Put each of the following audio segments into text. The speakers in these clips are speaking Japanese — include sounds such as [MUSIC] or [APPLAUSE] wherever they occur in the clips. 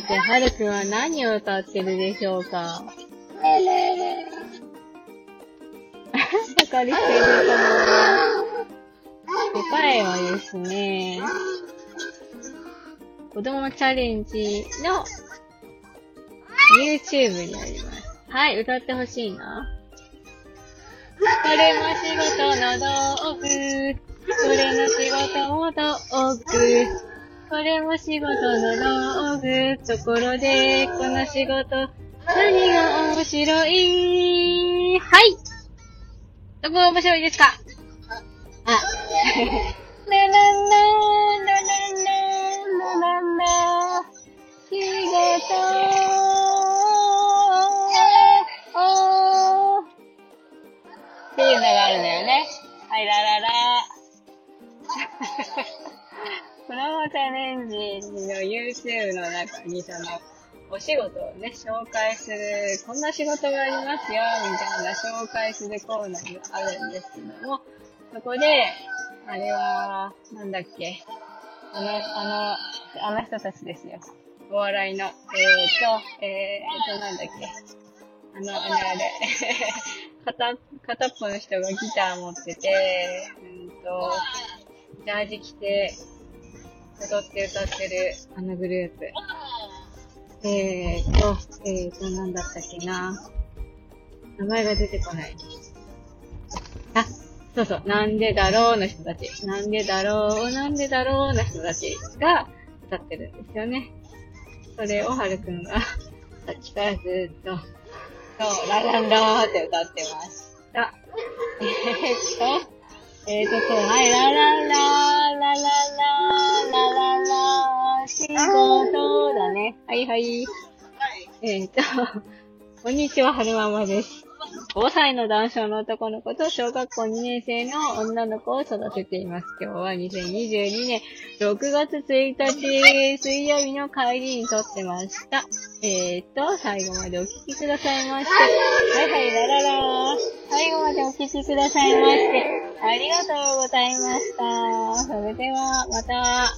さて、はるくんは何を歌ってるでしょうか？さかりしてるかな答えはですね、子供チャレンジの YouTube にあります。はい、歌ってほしいな。これも仕事の道具。これも仕事も道具。これも仕事の道具。ところで、この仕事、何が面白い？はいどこが面白いですか？あ、ななな、ななな、ななな、仕事っていうのがあるんだよね。はい、ラララ。プロモチャレンジの YouTube の中にその、お仕事をね、紹介する、こんな仕事がありますよ、みたいな紹介するコーナーがあるんですけども、そこで、あれは、なんだっけ、あの、あの、あの人たちですよ。お笑いの、えーと、えーと、なんだっけ、あの、あれあれ、[LAUGHS] 片、片っぽの人がギター持ってて、うんと、ジャージ着て、踊って歌ってる、あのグループ。えーと、えーと、なんだったっけな。名前が出てこない。あ、そうそう、なんでだろうの人たち。なんでだろう、なんでだろうの人たちが歌ってるんですよね。それをはるくんが、さっきからずっとそう、ラララーって歌ってました。えー、っと、えー、っと、そう、はい、ラララー、ラララ、ラララ、仕事だね。はいはい。えー、と、こんにちは、はるままです。5歳の男性の男の子と小学校2年生の女の子を育てています。今日は2022年6月1日水曜日の帰りに撮ってました。えー、っと、最後までお聞きくださいまして。はいはい、ラララ。最後までお聞きくださいまして。ありがとうございました。れでは、また。はい。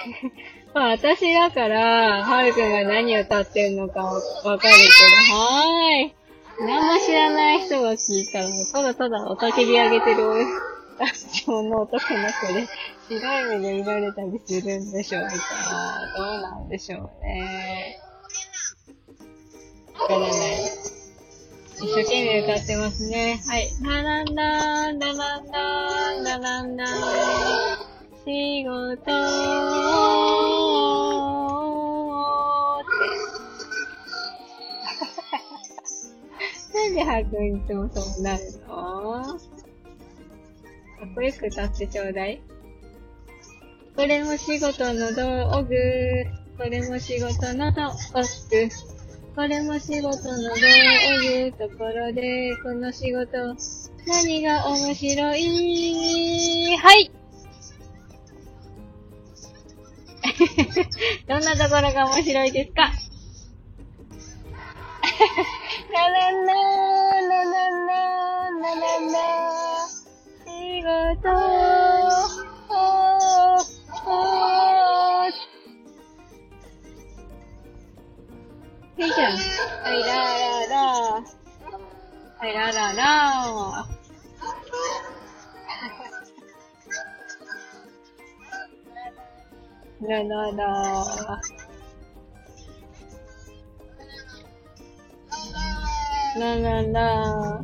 [LAUGHS] まあ私だから、はるくんが何歌ってるのかわかるけど、はーい。何も知らない人が聞いたら、ただただおたけび上げてる男の男の子で、白い目で見られたりするんでしょうかどうなんでしょうね。わからない。一生懸命歌ってますね。はい。ならんだー、ならんだー、ならんだー。仕事って。なんでハくんいつもそうなるの？かっこよく歌ってちょうだい。これも仕事の道具。これも仕事の道具。これも仕事の道具。ところで、この仕事、何が面白い？はい。[LAUGHS] どんなところが面白いですか？ななななはいららら。はいららら。なななななな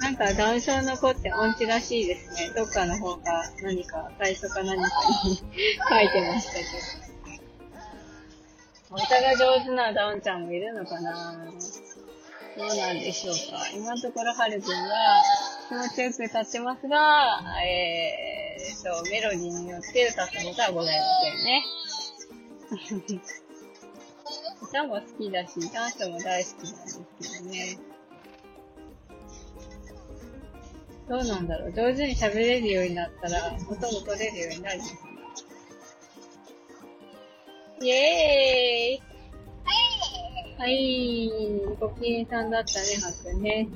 なんか談笑の子って音痴らしいですね。どっかの方か何か、最初か何かに [LAUGHS] 書いてましたけど。お歌が上手なダウンちゃんもいるのかな？どうなんでしょうか？今のところはるくんは気持ちよく歌ってますが、えーと、メロディーによって歌ったことはございませんね。歌も好きだし、ダンスも大好きなんですけどね。どうなんだろう？上手に喋れるようになったら、音も取れるようになるのかイェーイはい。ご近嫌さんだったね、はくね。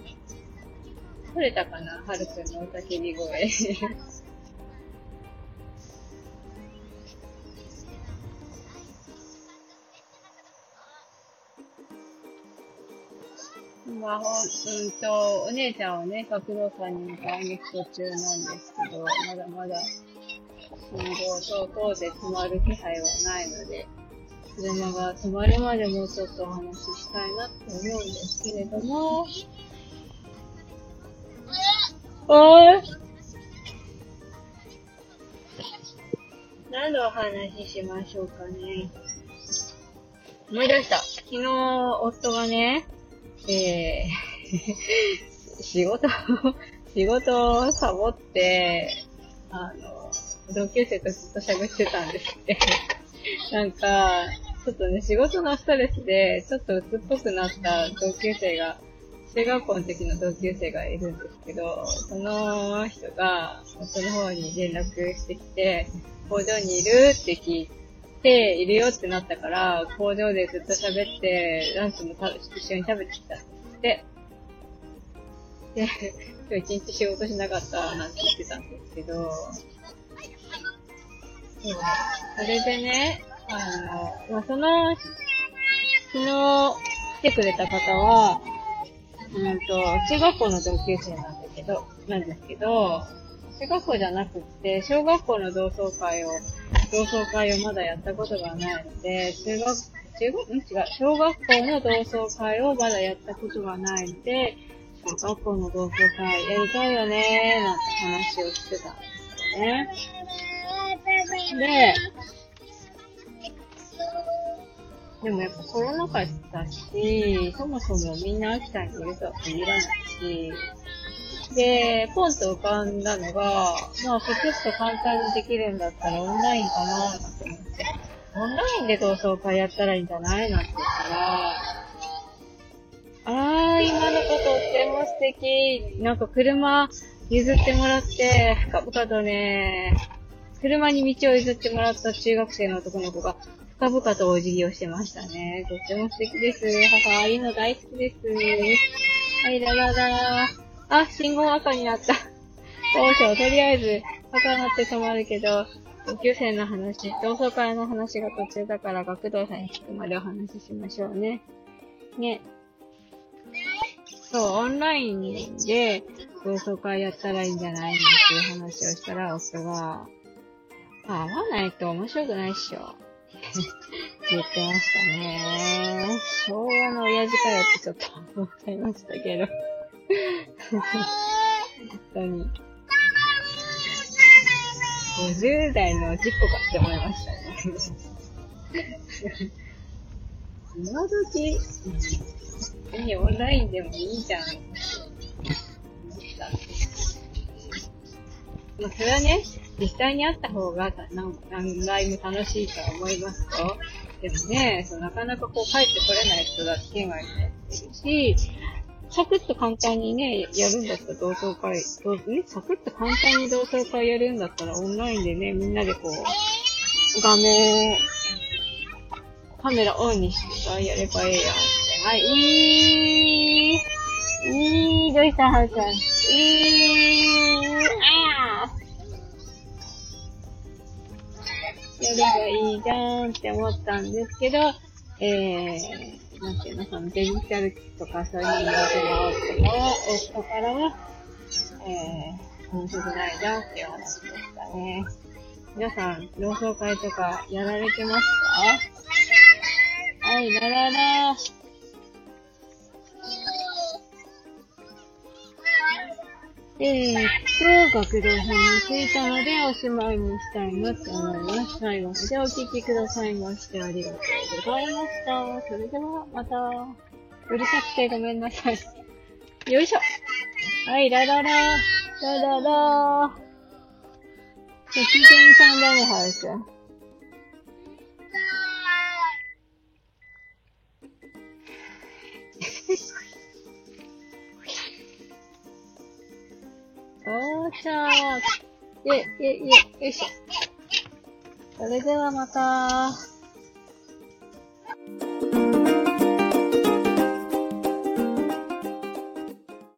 取れたかなはるくんのおたけび声。[LAUGHS] まあ、ほんと、お姉ちゃんをね、拓郎さんに迎えに行く途中なんですけど、まだまだ、信号と等で止まる気配はないので、車が止まるまでもうちょっとお話ししたいなって思うんですけれども、おーい何のお話ししましょうかね。思い出した。昨日、夫がね、えー、[LAUGHS] 仕事、仕事をサボって、あの、同級生とずっと喋ってたんですって。なんか、ちょっとね、仕事のストレスで、ちょっと鬱っぽくなった同級生が、中学校の時の同級生がいるんですけど、その人が、夫の方に連絡してきて、工場にいるって聞いて、いるよってなったから、工場でずっと喋って、ランチも一緒に食べてきたって。で、今日一日仕事しなかったなんて言ってたんですけど、それでね、あの、まあ、その、昨日来てくれた方は、うんと、中学校の同級生なんだけど、なんですけど、中学校じゃなくって、小学校の同窓会を、同窓会をまだやったことがないので、中学、中学、ん？違う、小学校の同窓会をまだやったことがないので、小学校の同窓会やりたいよねーなんて話をしてたんですよね。で、でもやっぱコロナ禍だし、そもそもみんな秋田にいるとは限らないし、で、ポンと浮かんだのが、まあ、サクッと簡単にできるんだったらオンラインかなって思って、オンラインで同窓会やったらいいんじゃないなんて言ったら、あー、今の子とっても素敵。なんか車譲ってもらって、深々とね、車に道を譲ってもらった中学生の男の子が、深々とお辞儀をしてましたね。とっても素敵です。母、ああいうの大好きです。はい、ラララあ、信号赤になった。どうしよう。とりあえず、赤になって止まるけど、同級生の話、同窓会の話が途中だから学童さんに聞くまでお話ししましょうね。ね。そう、オンラインで同窓会やったらいいんじゃないのっていう話をしたら、夫が、合わないと面白くないっしょ。言ってましたね。昭和の親父かよってちょっと思っちゃいましたけど。本当に。50代の事故かって思いましたね。今時、何オンラインでもいいじゃん。まあ、それはね、実際に会った方が何何倍も楽しいと思いますと。でもね、そうなかなかこう帰ってこれない人だって県外にね、いるし、サクッと簡単にね、やるんだったら同窓会、どうね、サクッと簡単に同窓会やるんだったらオンラインでね、みんなでこう、画面、カメラオンにしてさ、やればええやんって。はい、いいいいどうしたはるちゃん。いいあやればいいじゃんって思ったんですけど、えー、なんていうの、そのデジタル機とかそういうのをやっても、夫からは、えー、面白くないじゃんっていう話でしたね。皆さん、同窓会とかやられてますか？はい、ラララえー、と、学童編についたのでおしまいにしたいなと思います。最後までお聞きください。ましてありがとうござい。ました。それではまた、うるさくてごめんなさい。よい。しょ。はい、ラララ、ラララ。ご機嫌さんだね、ハルちゃん。しゃー。え、え、え、よいしょ。それではまた。